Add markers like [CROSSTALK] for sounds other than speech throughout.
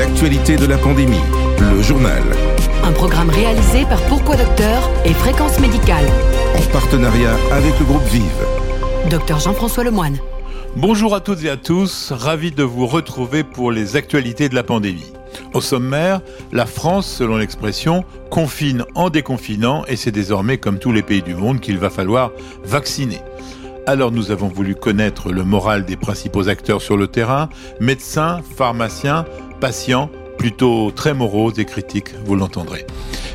l'actualité de la pandémie, le journal. Un programme réalisé par Pourquoi Docteur et Fréquence Médicale. En partenariat avec le groupe Vive. Docteur Jean-François Lemoine. Bonjour à toutes et à tous, ravi de vous retrouver pour les actualités de la pandémie. Au sommaire, la France, selon l'expression, confine en déconfinant et c'est désormais comme tous les pays du monde qu'il va falloir vacciner. Alors nous avons voulu connaître le moral des principaux acteurs sur le terrain, médecins, pharmaciens, patients, plutôt très moraux et critiques, vous l'entendrez.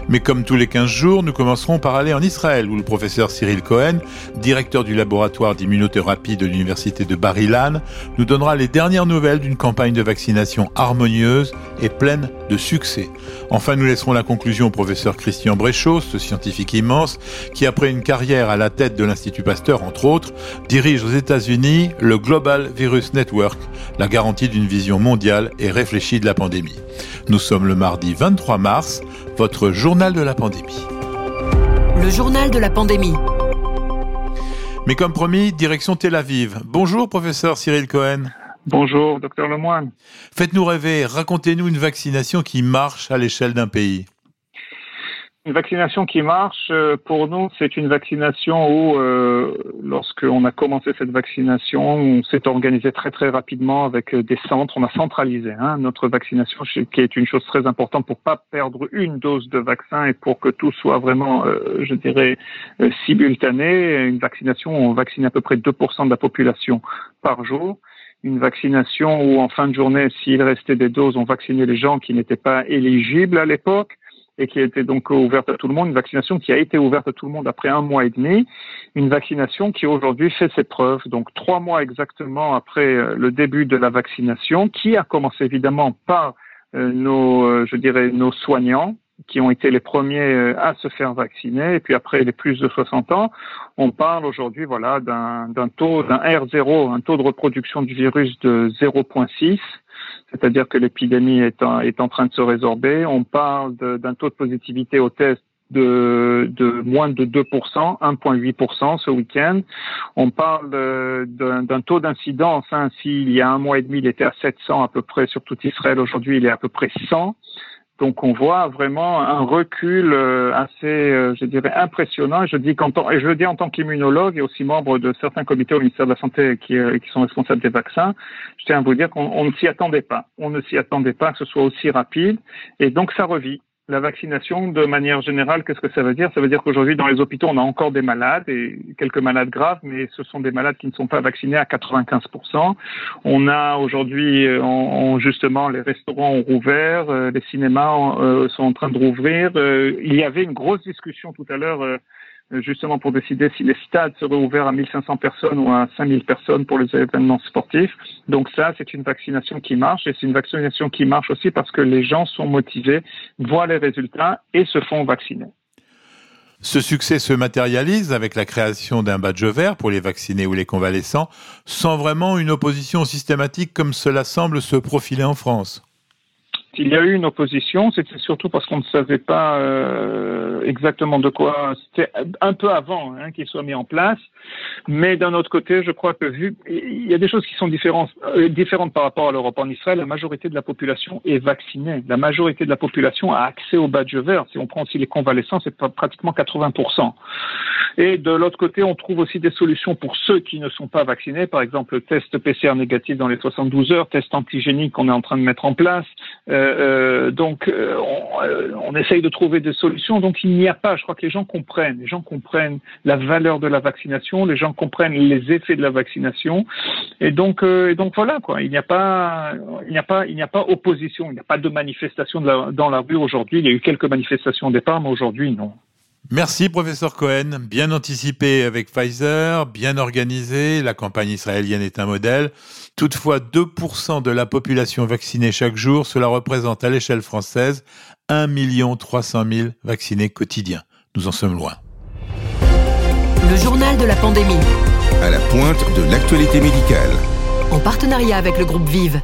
Mais comme tous les 15 jours, nous commencerons par aller en Israël, où le professeur Cyril Cohen, directeur du laboratoire d'immunothérapie de l'université de Bar-Ilan, nous donnera les dernières nouvelles d'une campagne de vaccination harmonieuse et pleine de succès. Enfin, nous laisserons la conclusion au professeur Christian Bréchot, ce scientifique immense, qui après une carrière à la tête de l'Institut Pasteur, entre autres, dirige aux États-Unis le Global Virus Network, la garantie d'une vision mondiale et réfléchie de la pandémie. Nous sommes le mardi 23 mars, votre journal de la pandémie. Le journal de la pandémie. Mais comme promis, direction Tel Aviv. Bonjour, professeur Cyril Cohen. Bonjour, docteur Lemoine. Faites-nous rêver, racontez-nous une vaccination qui marche à l'échelle d'un pays. Une vaccination qui marche, euh, pour nous, c'est une vaccination où, euh, lorsqu'on a commencé cette vaccination, on s'est organisé très très rapidement avec euh, des centres. On a centralisé hein, notre vaccination, qui est une chose très importante pour pas perdre une dose de vaccin et pour que tout soit vraiment, je dirais, simultané. Une vaccination, où on vaccine à peu près 2% de la population par jour une vaccination où en fin de journée, s'il restait des doses, on vaccinait les gens qui n'étaient pas éligibles à l'époque et qui a été donc ouverte à tout le monde, une vaccination qui a été ouverte à tout le monde après un mois et demi, une vaccination qui aujourd'hui fait ses preuves. Donc trois mois exactement après euh, le début de la vaccination, qui a commencé évidemment par euh, nos, euh, je dirais, nos soignants, qui ont été les premiers à se faire vacciner, et puis après les plus de 60 ans, on parle aujourd'hui voilà d'un taux d'un R0, un taux de reproduction du virus de 0,6 c'est-à-dire que l'épidémie est, en train de se résorber. On parle d'un taux de positivité au test de, de moins de 2%, 1,8% ce week-end. On parle d'un taux d'incidence. Hein, S'il y a un mois et demi, il était à 700 à peu près sur tout Israël. Aujourd'hui, il est à peu près 100. Donc on voit vraiment un recul euh, assez, euh, je dirais, impressionnant. Je dis qu'en tant, et je le dis en tant qu'immunologue et aussi membre de certains comités au ministère de la Santé qui, euh, qui sont responsables des vaccins, je tiens à vous dire qu'on ne s'y attendait pas. On ne s'y attendait pas que ce soit aussi rapide, et donc ça revit la vaccination, de manière générale, qu'est-ce que ça veut dire? Ça veut dire qu'aujourd'hui, dans les hôpitaux, on a encore des malades, et quelques malades graves, mais ce sont des malades qui ne sont pas vaccinés à 95%. On a aujourd'hui, euh, justement, les restaurants ont rouvert, euh, les cinémas euh, sont en train de rouvrir. il y avait une grosse discussion tout à l'heure justement pour décider si les stades seraient ouverts à 1500 personnes ou à 5000 personnes pour les événements sportifs. Donc ça, c'est une vaccination qui marche et c'est une vaccination qui marche aussi parce que les gens sont motivés, voient les résultats et se font vacciner. Ce succès se matérialise avec la création d'un badge vert pour les vaccinés ou les convalescents, sans vraiment une opposition systématique comme cela semble se profiler en France. Il y a eu une opposition, c'était surtout parce qu'on ne savait pas euh, exactement de quoi. C'était un peu avant hein, qu'il soit mis en place. Mais d'un autre côté, je crois que vu, il y a des choses qui sont différentes, euh, différentes par rapport à l'Europe. En Israël, la majorité de la population est vaccinée. La majorité de la population a accès au badge vert. Si on prend aussi les convalescents, c'est pratiquement 80%. Et de l'autre côté, on trouve aussi des solutions pour ceux qui ne sont pas vaccinés. Par exemple, le test PCR négatif dans les 72 heures, test antigénique qu'on est en train de mettre en place. Euh, euh, donc, euh, on, on, essaye de trouver des solutions. Donc, il n'y a pas, je crois que les gens comprennent. Les gens comprennent la valeur de la vaccination. Les gens comprennent les effets de la vaccination. Et donc, et donc voilà quoi. Il n'y a pas, il n'y a pas, il n'y a pas opposition. Il n'y a pas de manifestation dans la rue aujourd'hui. Il y a eu quelques manifestations au départ, mais aujourd'hui non. Merci professeur Cohen, bien anticipé avec Pfizer, bien organisé, la campagne israélienne est un modèle. Toutefois, 2% de la population vaccinée chaque jour, cela représente à l'échelle française 1 300 000 vaccinés quotidiens. Nous en sommes loin. Le journal de la pandémie. À la pointe de l'actualité médicale. En partenariat avec le groupe Vive.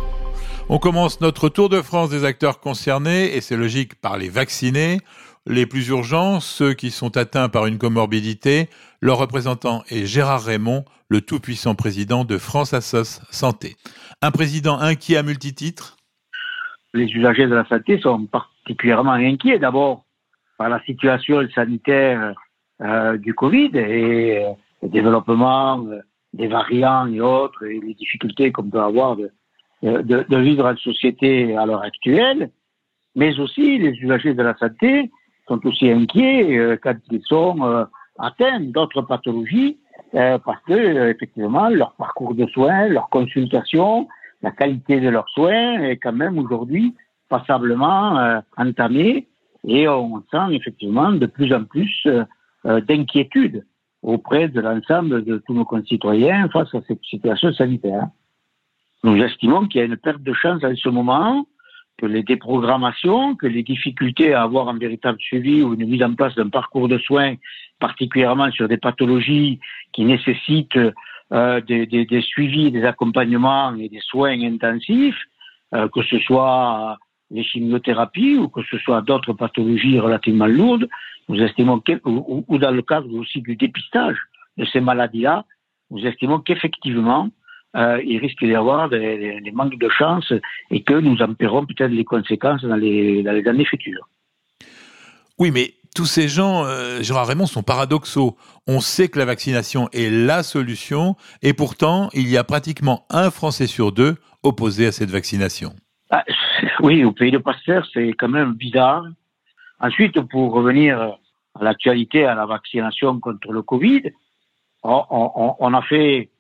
On commence notre tour de France des acteurs concernés, et c'est logique par les vaccinés. Les plus urgents, ceux qui sont atteints par une comorbidité, leur représentant est Gérard Raymond, le tout-puissant président de France Assos Santé. Un président inquiet à multititres? Les usagers de la santé sont particulièrement inquiets d'abord par la situation sanitaire euh, du Covid et euh, le développement euh, des variants et autres et les difficultés qu'on peut avoir de, de, de, vivre en société à l'heure actuelle, mais aussi les usagers de la santé sont aussi inquiets euh, quand ils sont euh, atteints d'autres pathologies parce que effectivement leur parcours de soins, leur consultation, la qualité de leurs soins est quand même aujourd'hui passablement euh, entamée et on sent effectivement de plus en plus euh, euh, d'inquiétude auprès de l'ensemble de tous nos concitoyens face à cette situation sanitaire. Nous estimons qu'il y a une perte de chance en ce moment, que les déprogrammations, que les difficultés à avoir un véritable suivi ou une mise en place d'un parcours de soins, particulièrement sur des pathologies qui nécessitent euh, des, suivis, des accompagnements et des soins intensifs, euh, que ce soit les chimiothérapies ou que ce soit d'autres pathologies relativement lourdes, nous estimons que, ou, dans le cadre aussi du dépistage de ces maladies-là, nous estimons qu'effectivement, euh, il risque d'y avoir des, des, manques de chance et que nous en paierons peut-être les conséquences dans les, dans les années futures. Oui, mais tous ces gens, euh, Gérard Raymond, sont paradoxaux. On sait que la vaccination est la solution, et pourtant, il y a pratiquement un Français sur deux opposé à cette vaccination. Ah, [LAUGHS] oui, au pays de Pasteur, c'est quand même bizarre. Ensuite, pour revenir à l'actualité, à la vaccination contre le Covid, on, on, on a fait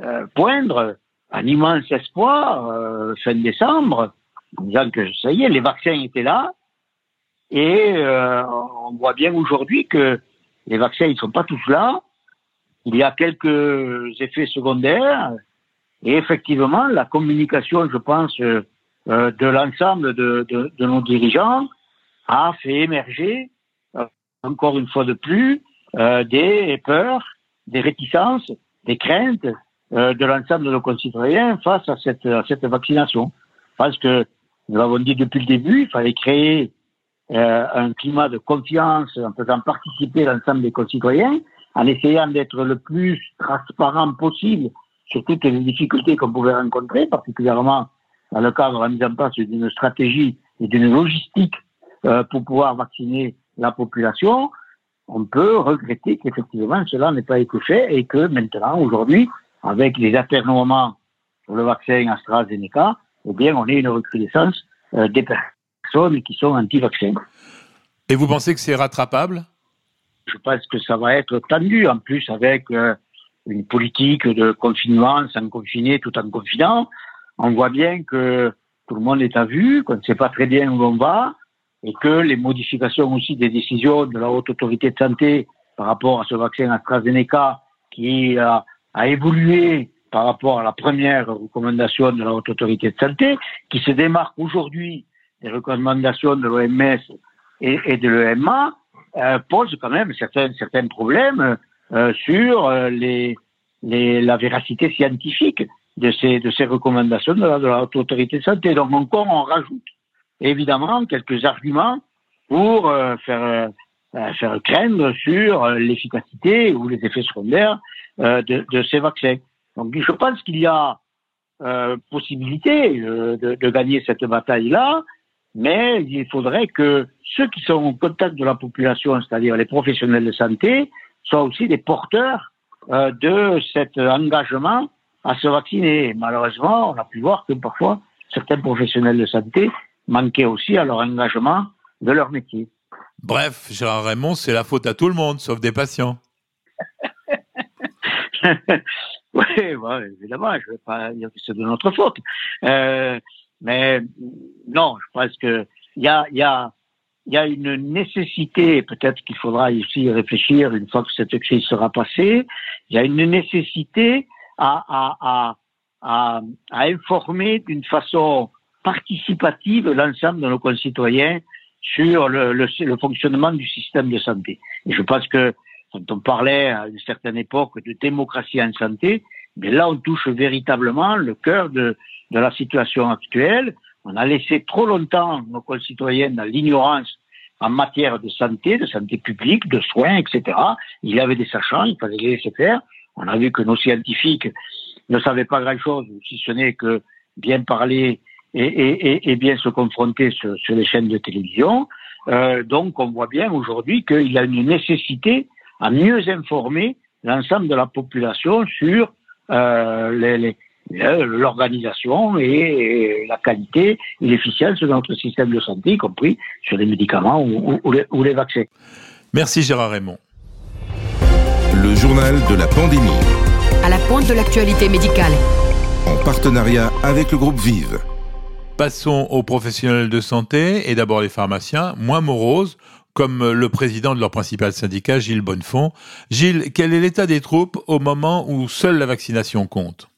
euh, poindre un immense espoir euh, fin décembre, en disant que ça y est, les vaccins étaient là, et euh, on voit bien aujourd'hui que les vaccins, ils sont pas tous là. Il y a quelques effets secondaires. Et effectivement, la communication, je pense, euh, de l'ensemble de, de, de, nos dirigeants a fait émerger, euh, encore une fois de plus, des peurs, des réticences, des craintes de l'ensemble de nos concitoyens face à cette, à cette vaccination. Parce que, nous l'avons dit depuis le début, il fallait créer euh, un climat de confiance en faisant participer l'ensemble des concitoyens, en essayant d'être le plus transparent possible sur toutes les difficultés qu'on pouvait rencontrer, particulièrement dans le cadre de la mise en place d'une stratégie et d'une logistique euh, pour pouvoir vacciner la population, on peut regretter qu'effectivement cela n'ait pas été fait et que maintenant, aujourd'hui, avec les atermoiements sur le vaccin AstraZeneca, eh bien, on ait une recrudescence euh, des personnes personnes qui sont anti-vaccins. Et vous pensez que c'est rattrapable? Je pense que ça va être tendu, en plus avec euh, une politique de confinement sans confiner tout en confinant. On voit bien que tout le monde est à vue, qu'on ne sait pas très bien où on va, et que les modifications aussi des décisions de la haute autorité de santé par rapport à ce vaccin AstraZeneca qui a, a évolué par rapport à la première recommandation de la haute autorité de santé, qui se démarque aujourd'hui les recommandations de l'OMS et, de l'EMA euh, posent quand même certains, certains problèmes euh, sur euh, les, les, la véracité scientifique de ces, de ces recommandations de la, la autorité de santé. Donc encore, on rajoute évidemment quelques arguments pour euh, faire, euh, faire craindre sur l'efficacité ou les effets secondaires de, de, ces vaccins. Donc je pense qu'il y a possibilité de, de, gagner cette bataille-là mais il faudrait que ceux qui sont en contact de la population, c'est-à-dire les professionnels de santé, soient aussi des porteurs euh, de cet engagement à se vacciner. Malheureusement, on a pu voir que parfois, certains professionnels de santé manquaient aussi à leur engagement de leur métier. Bref, Gérard Raymond, c'est la faute à tout le monde, sauf des patients. [LAUGHS] oui, [LAUGHS] ouais, évidemment, je ne vais pas dire que c'est de notre faute. Euh, mais non, je pense que il y a, y, a, y a une nécessité, peut-être qu'il faudra ici réfléchir une fois que cette crise sera passée, il y a une nécessité à, à, à, à, à informer d'une façon participative l'ensemble de nos concitoyens sur le, le, le, fonctionnement du système de santé. Et je pense que quand on parlait à une certaine époque de démocratie en santé, mais là on touche véritablement le cœur de, de la situation actuelle. On a laissé trop longtemps nos concitoyens dans l'ignorance en matière de santé, de santé publique, de soins, etc. Il y avait des sachants, il fallait les laisser faire. On a vu que nos scientifiques ne savaient pas grand-chose, si ce n'est que bien parler et, bien se confronter sur, les chaînes de télévision. Euh, donc on voit bien aujourd'hui qu'il y a une nécessité à mieux informer l'ensemble de la population sur euh, l'organisation et, la qualité et l'efficience de notre système de santé, y compris sur les médicaments ou, les, ou les vaccins. Merci Gérard Raymond. Le journal de la pandémie. À la pointe de l'actualité médicale. En partenariat avec le groupe Vive. Passons aux professionnels de santé et d'abord les pharmaciens, moins moroses, comme le président de leur principal syndicat, Gilles Bonnefond. Gilles, quel est l'état des troupes au moment où seule la vaccination compte?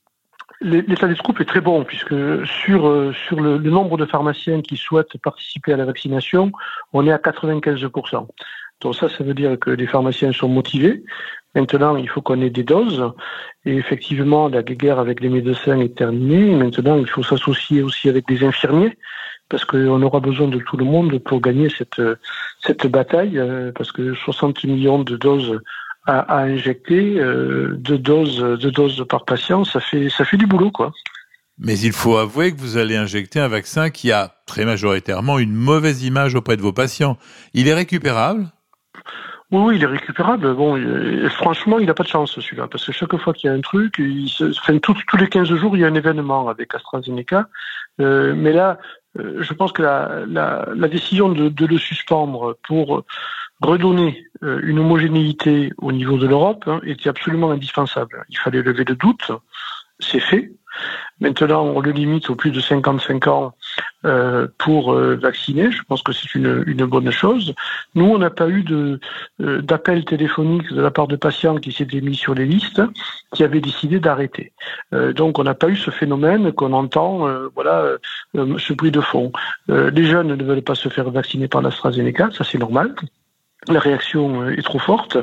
L'état des troupes est très bon puisque sur, euh, sur le, nombre de pharmaciens qui souhaitent participer à la vaccination, on est à 95%. Donc ça, ça veut dire que les pharmaciens sont motivés. Maintenant, il faut qu'on ait des doses. Et effectivement, la guerre avec les médecins est terminée. Maintenant, il faut s'associer aussi avec des infirmiers parce qu'on aura besoin de tout le monde pour gagner cette, cette bataille, euh, parce que 60 millions de doses à, injecter, euh, deux doses, deux doses par patient, ça fait, ça fait du boulot, quoi. Mais il faut avouer que vous allez injecter un vaccin qui a très majoritairement une mauvaise image auprès de vos patients. Il est récupérable? Oui, oui, il est récupérable. Bon, franchement, il n'a pas de chance celui-là, parce que chaque fois qu'il y a un truc, il se, enfin, tous, les 15 jours, il y a un événement avec AstraZeneca. Euh, mais là, euh, je pense que la, la, la décision de, de, le suspendre pour redonner euh, une homogénéité au niveau de l'Europe hein, était absolument indispensable. Il fallait lever le doute, c'est fait. Maintenant, on le limite aux plus de 55 ans euh, pour euh, vacciner. Je pense que c'est une, une, bonne chose. Nous, on n'a pas eu euh, d'appel téléphonique de la part de patients qui s'étaient mis sur les listes, qui avaient décidé d'arrêter. donc, on n'a pas eu ce phénomène qu'on entend, voilà, ce bruit de fond. les jeunes ne veulent pas se faire vacciner par l'AstraZeneca, ça c'est normal la réaction euh, est trop forte.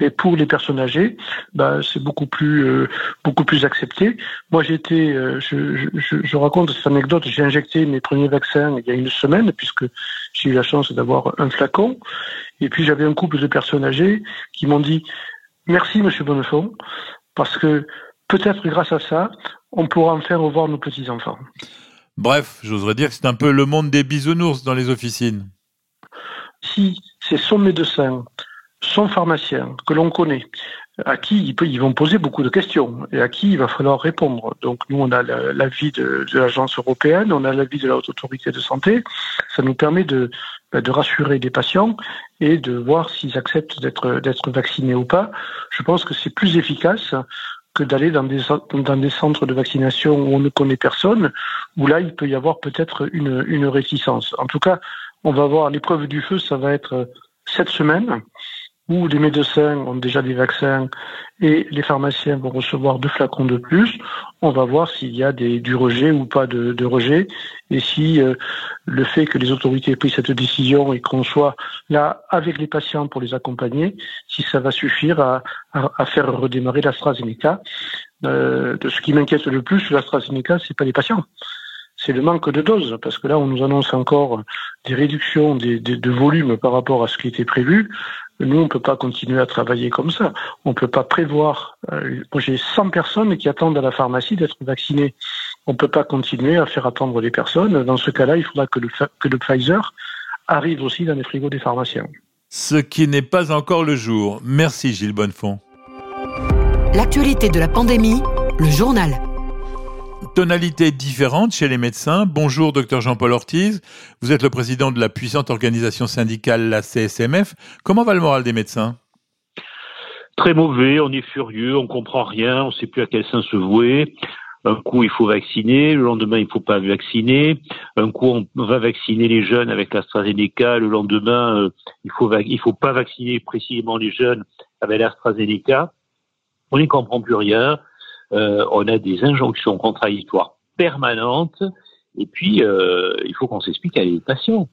Mais pour les personnes âgées, bah, c'est beaucoup plus euh, beaucoup plus accepté. Moi, été, euh, je, je, je, raconte cette anecdote. J'ai injecté mes premiers vaccins il y a une semaine puisque j'ai eu la chance d'avoir un flacon. Et puis j'avais un couple de personnes âgées qui m'ont dit merci Monsieur Bonnefond parce que peut-être grâce à ça, on pourra en faire revoir nos petits enfants. Bref, j'oserais dire que c'est un peu le monde des bisounours dans les officines. Si c'est son médecin, son pharmacien que l'on connaît, à qui ils vont poser beaucoup de questions et à qui il va falloir répondre. Donc nous, on a l'avis de, l'agence européenne, on a l'avis de la haute autorité de santé. Ça nous permet de, bah, de rassurer les patients et de voir s'ils acceptent d'être d'être vaccinés ou pas. Je pense que c'est plus efficace que d'aller dans des, dans des centres de vaccination où on ne connaît personne, où là, il peut y avoir peut-être une, une réticence. En tout cas, on va voir l'épreuve du feu, ça va être cette semaine où les médecins ont déjà des vaccins et les pharmaciens vont recevoir deux flacons de plus. On va voir s'il y a des, du rejet ou pas de, rejet et si euh, le fait que les autorités aient pris cette décision et qu'on soit là avec les patients pour les accompagner, si ça va suffire à, faire redémarrer l'AstraZeneca. Euh, de ce qui m'inquiète le plus, l'AstraZeneca, c'est pas les patients c'est le manque de doses, parce que là, on nous annonce encore des réductions des, de volume par rapport à ce qui était prévu. Nous, on ne peut pas continuer à travailler comme ça. On ne peut pas prévoir. Euh, j'ai 100 personnes qui attendent à la pharmacie d'être vaccinées. On ne peut pas continuer à faire attendre les personnes. Dans ce cas-là, il faudra que le, que le Pfizer arrive aussi dans les frigos des pharmaciens. Ce qui n'est pas encore le jour. Merci Gilles Bonnefond. L'actualité de la pandémie, le journal tonalité différente chez les médecins. Bonjour, docteur Jean-Paul Ortiz. Vous êtes le président de la puissante organisation syndicale, la CSMF. Comment va le moral des médecins? Très mauvais, on est furieux, on comprend rien, on ne sait plus à quel sens se vouer. Un coup, il faut vacciner, le lendemain, il ne faut pas vacciner. Un coup, on va vacciner les jeunes avec l'AstraZeneca, le lendemain, euh, il faut il faut pas vacciner précisément les jeunes avec l'AstraZeneca. On n'y comprend plus rien. Euh, on a des injonctions contradictoires permanentes, et puis euh, il faut qu'on s'explique à les patients.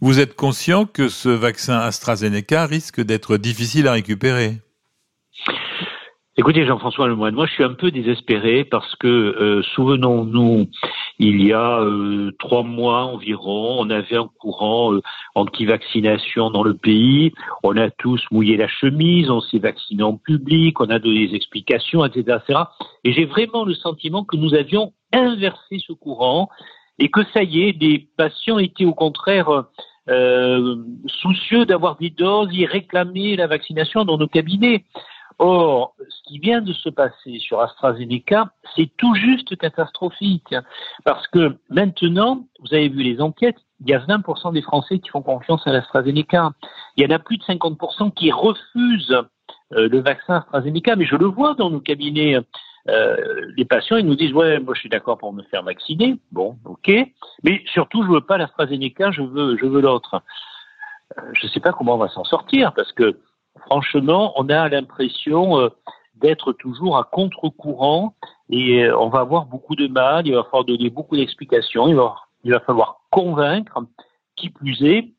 Vous êtes conscient que ce vaccin AstraZeneca risque d'être difficile à récupérer? Écoutez, Jean-François Lemoyne, moi je suis un peu désespéré parce que, euh, souvenons-nous, il y a euh, trois mois environ, on avait un courant euh, anti-vaccination dans le pays, on a tous mouillé la chemise, on s'est vacciné en public, on a donné des explications, etc. etc. Et j'ai vraiment le sentiment que nous avions inversé ce courant et que ça y est, les patients étaient au contraire euh, soucieux d'avoir des doses, ils réclamaient la vaccination dans nos cabinets. Or, ce qui vient de se passer sur AstraZeneca, c'est tout juste catastrophique. Parce que maintenant, vous avez vu les enquêtes, il y a 20% des Français qui font confiance à l'AstraZeneca. Il y en a plus de 50% qui refusent euh, le vaccin AstraZeneca, mais je le vois dans nos cabinets. Euh, les patients, ils nous disent ouais, moi je suis d'accord pour me faire vacciner, bon, ok, mais surtout je veux pas l'AstraZeneca, je veux, je veux l'autre. Euh, je ne sais pas comment on va s'en sortir parce que franchement, on a l'impression d'être toujours à contre-courant et on va avoir beaucoup de mal. Il va falloir donner beaucoup d'explications. Il va, il va falloir convaincre. Qui plus est,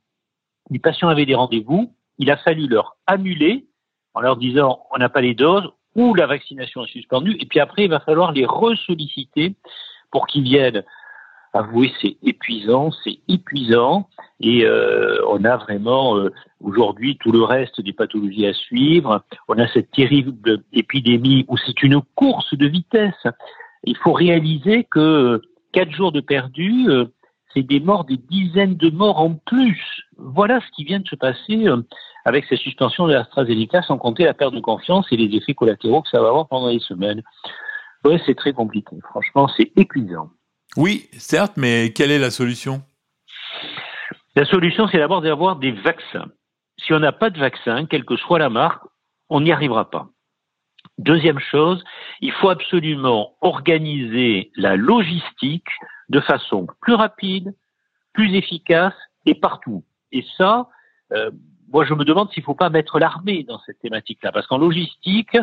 les patients avaient des rendez-vous. Il a fallu leur annuler en leur disant on n'a pas les doses ou la vaccination est suspendue. Et puis après, il va falloir les ressolliciter pour qu'ils viennent. Avouez, c'est épuisant, c'est épuisant. Et euh, on a vraiment euh, aujourd'hui tout le reste des pathologies à suivre. On a cette terrible épidémie où c'est une course de vitesse. Il faut réaliser que quatre jours de perdu, euh, c'est des morts, des dizaines de morts en plus. Voilà ce qui vient de se passer avec ces suspensions de l'AstraZeneca, sans compter la perte de confiance et les effets collatéraux que ça va avoir pendant les semaines. Oui, c'est très compliqué. Franchement, c'est épuisant. Oui, certes, mais quelle est la solution? La solution, c'est d'abord d'avoir des vaccins. Si on n'a pas de vaccin, quelle que soit la marque, on n'y arrivera pas. Deuxième chose, il faut absolument organiser la logistique de façon plus rapide, plus efficace et partout. Et ça, euh, moi, je me demande s'il ne faut pas mettre l'armée dans cette thématique-là, parce qu'en logistique,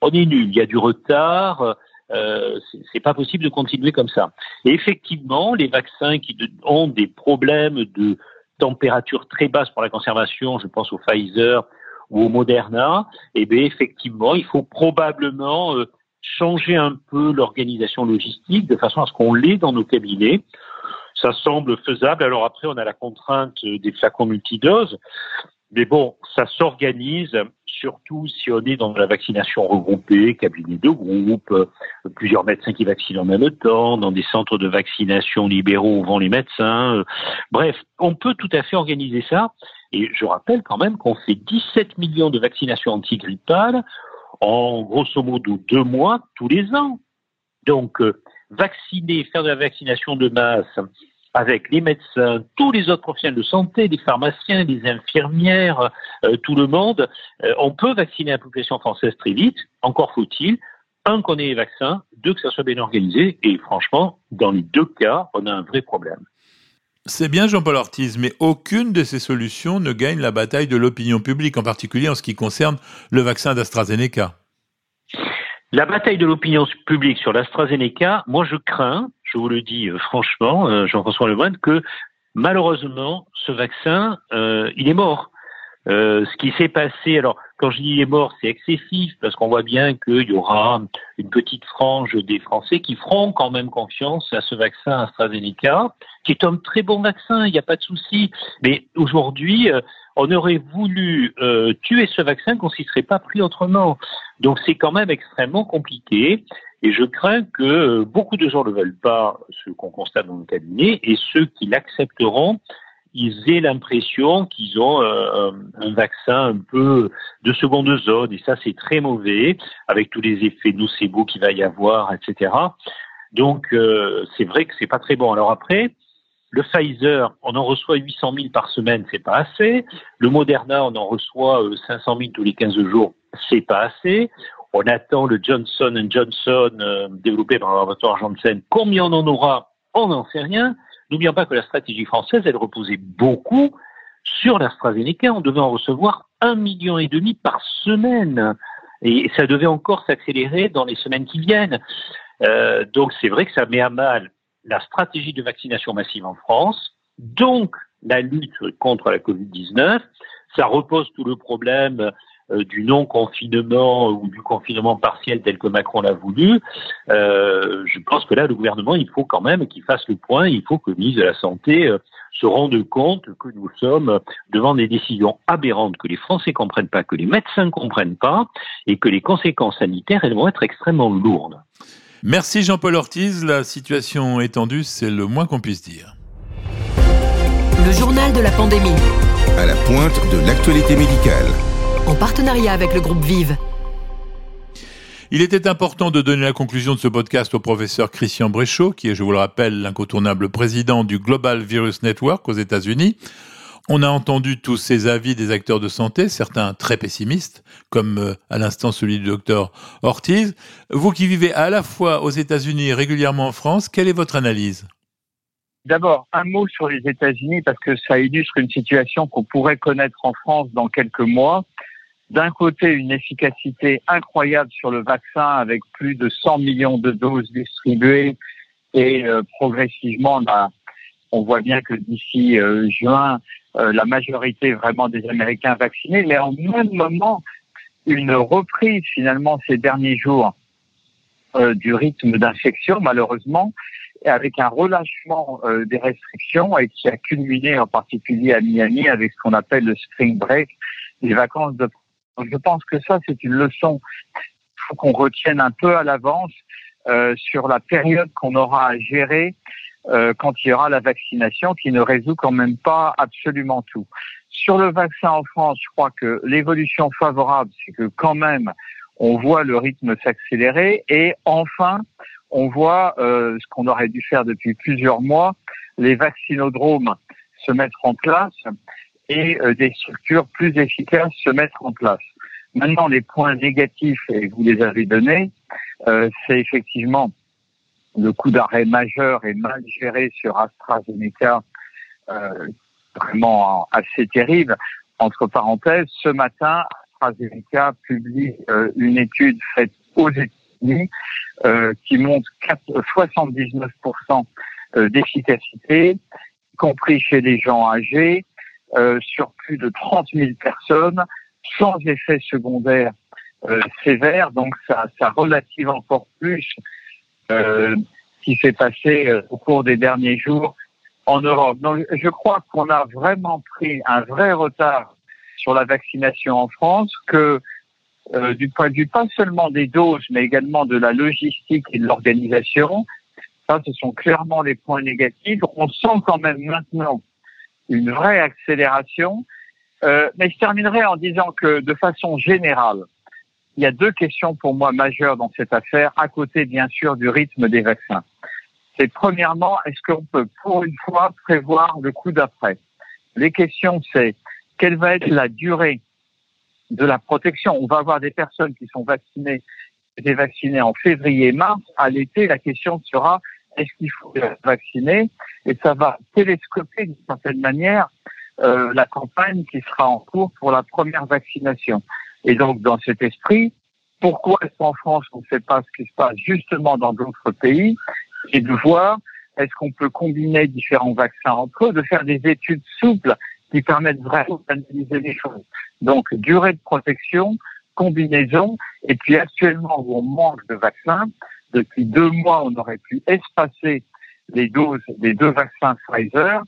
on est nul. Il y a du retard. Euh, c'est pas possible de continuer comme ça. Et effectivement, les vaccins qui ont des problèmes de température très basse pour la conservation, je pense au Pfizer ou au Moderna, eh bien effectivement, il faut probablement euh, changer un peu l'organisation logistique de façon à ce qu'on l'ait dans nos cabinets. Ça semble faisable. Alors après, on a la contrainte des flacons multidoses. Mais bon, ça s'organise, surtout si on est dans la vaccination regroupée, cabinet de groupe, euh, plusieurs médecins qui vaccinent en même temps, dans des centres de vaccination libéraux où vont les médecins. Euh. Bref, on peut tout à fait organiser ça. Et je rappelle quand même qu'on fait 17 millions de vaccinations antigrippales en grosso modo deux mois tous les ans. Donc, euh, vacciner, faire de la vaccination de masse avec les médecins, tous les autres professionnels de santé, les pharmaciens, les infirmières, euh, tout le monde, euh, on peut vacciner la population française très vite. Encore faut-il, un, qu'on ait les vaccins, deux, que ça soit bien organisé. Et franchement, dans les deux cas, on a un vrai problème. C'est bien Jean-Paul Ortiz, mais aucune de ces solutions ne gagne la bataille de l'opinion publique, en particulier en ce qui concerne le vaccin d'AstraZeneca. La bataille de l'opinion publique sur l'AstraZeneca, moi je crains, je vous le dis euh, franchement, euh, Jean-François Lemoine, que malheureusement, ce vaccin, euh, il est mort. ce qui s'est passé, alors quand je dis il est mort, c'est excessif parce qu'on voit bien qu'il y aura une petite frange des Français qui feront quand même confiance à ce vaccin AstraZeneca, qui est un très bon vaccin, il n'y a pas de souci. Mais aujourd'hui, on aurait voulu tuer ce vaccin qu'on s'y serait pas pris autrement. Donc c'est quand même extrêmement compliqué. Et je crains que beaucoup de gens ne veulent pas ce qu'on constate dans le cabinet et ceux qui l'accepteront, ils aient l'impression qu'ils ont euh, un vaccin un peu de seconde zone. Et ça, c'est très mauvais, avec tous les effets nocebo qu'il va y avoir, etc. Donc, euh, c'est vrai que c'est pas très bon. Alors après, le Pfizer, on en reçoit 800 000 par semaine, c'est pas assez. Le Moderna, on en reçoit 500 euh, 000 tous les 15 jours, c'est pas assez. On attend le Johnson Johnson euh, développé par le laboratoire Janssen. Combien on en aura On n'en sait rien. N'oublions pas que la stratégie française, elle reposait beaucoup sur l'AstraZeneca. On devait en recevoir un million et demi par semaine. Et ça devait encore s'accélérer dans les semaines qui viennent. Euh, donc c'est vrai que ça met à mal la stratégie de vaccination massive en France, donc la lutte contre la Covid-19. Ça repose tout le problème du non-confinement ou du confinement partiel tel que Macron l'a voulu, euh, je pense que là, le gouvernement, il faut quand même qu'il fasse le point, il faut que le ministre de la Santé euh, se rende compte que nous sommes devant des décisions aberrantes que les Français comprennent pas, que les médecins comprennent pas, et que les conséquences sanitaires, elles vont être extrêmement lourdes. Merci Jean-Paul Ortiz. La situation étendue, c'est le moins qu'on puisse dire. Le journal de la pandémie. À la pointe de l'actualité médicale. En partenariat avec le groupe Vive. Il était important de donner la conclusion de ce podcast au professeur Christian Bréchot, qui est, je vous le rappelle, l'incontournable président du Global Virus Network aux États-Unis. On a entendu tous ces avis des acteurs de santé, certains très pessimistes, comme euh, à l'instant celui du docteur Ortiz. Vous qui vivez à la fois aux États-Unis et régulièrement en France, quelle est votre analyse? D'abord, un mot sur les États-Unis parce que ça illustre une situation qu'on pourrait connaître en France dans quelques mois. D'un côté, une efficacité incroyable sur le vaccin avec plus de 100 millions de doses distribuées et euh, progressivement, bah, on voit bien que d'ici euh, juin, euh, la majorité vraiment des Américains vaccinés, mais en même moment, une reprise finalement ces derniers jours euh, du rythme d'infection, malheureusement, avec un relâchement euh, des restrictions et qui a culminé en particulier à Miami avec ce qu'on appelle le spring break, les vacances de. Je pense que ça, c'est une leçon qu'on retienne un peu à l'avance sur la période qu'on aura à gérer euh, quand il y aura la vaccination qui ne résout quand même pas absolument tout. Sur le vaccin en France, je crois que l'évolution favorable, c'est que quand même, on voit le rythme s'accélérer et enfin, on voit euh, ce qu'on aurait dû faire depuis plusieurs mois, les vaccinodromes se mettre en place et euh, des structures plus efficaces se mettre en place. Maintenant, les points négatifs, et vous les avez donnés, c'est effectivement le coup d'arrêt majeur et mal géré sur AstraZeneca, euh, vraiment assez terrible. Entre parenthèses, ce matin, AstraZeneca publie euh, une étude faite aux États-Unis euh, qui montre 79% euh, d'efficacité, y compris chez les gens âgés, euh, sur plus de 30 000 personnes, sans effet secondaire sévère. Donc ça, ça relative encore plus euh, qui s'est passé euh, au cours des derniers jours en Europe. Donc, je crois qu'on a vraiment pris un vrai retard sur la vaccination en France, que euh, du point de vue pas seulement des doses, mais également de la logistique et de l'organisation, ça, ce sont clairement les points négatifs. On sent quand même maintenant une vraie accélération. Euh, mais je terminerai en disant que de façon générale, il y a deux questions pour moi majeures dans cette affaire, à côté bien sûr du rythme des vaccins. C'est premièrement, est-ce qu'on peut pour une fois prévoir le coup d'après? Les questions, c'est quelle va être la durée de la protection? On va avoir des personnes qui sont vaccinées, des vaccinées en février-mars. À l'été, la question sera est-ce qu'il faut vacciner Et ça va télescoper d'une certaine manière euh, la campagne qui sera en cours pour la première vaccination. Et donc, dans cet esprit, pourquoi est-ce qu'en France, on ne sait pas ce qui se passe justement dans d'autres pays et de voir est-ce qu'on peut combiner différents vaccins entre eux, de faire des études souples qui permettent vraiment d'analyser les choses. Donc, durée de protection, combinaison, et puis actuellement où on manque de vaccins, depuis deux mois, on aurait pu espacer les doses des deux vaccins Pfizer.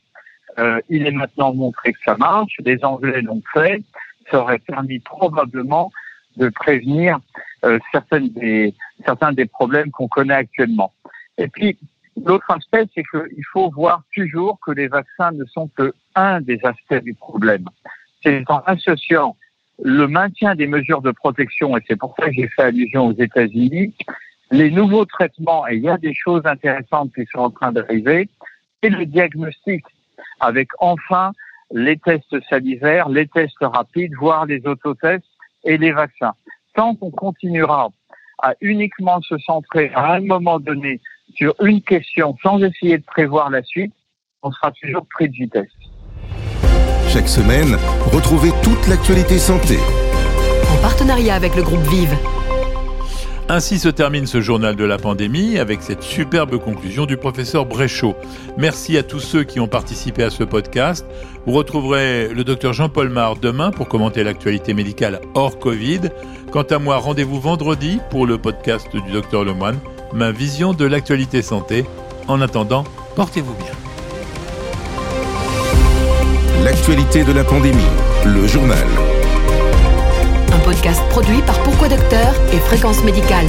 Euh, il est maintenant montré que ça marche. Les Anglais l'ont fait ça aurait permis probablement de prévenir euh, des, certains des problèmes qu'on connaît actuellement. Et puis, l'autre aspect, c'est qu'il faut voir toujours que les vaccins ne sont que un des aspects du problème. C'est en associant le maintien des mesures de protection, et c'est pour ça que j'ai fait allusion aux États-Unis, les nouveaux traitements, et il y a des choses intéressantes qui sont en train d'arriver, et le diagnostic, avec enfin les tests salivaires, les tests rapides, voire les autotests et les vaccins. Tant qu'on continuera à uniquement se centrer à un moment donné sur une question sans essayer de prévoir la suite, on sera toujours pris de vitesse. Chaque semaine, retrouvez toute l'actualité santé. En partenariat avec le groupe Vive. Ainsi se termine ce journal de la pandémie avec cette superbe conclusion du professeur Bréchot. Merci à tous ceux qui ont participé à ce podcast. Vous retrouverez le docteur Jean-Paul Mar demain pour commenter l'actualité médicale hors Covid. Quant à moi, rendez-vous vendredi pour le podcast du docteur Lemoine, ma vision de l'actualité santé. En attendant, portez-vous bien. L'actualité de la pandémie, le journal podcast produit par Pourquoi Docteur et Fréquence Médicale.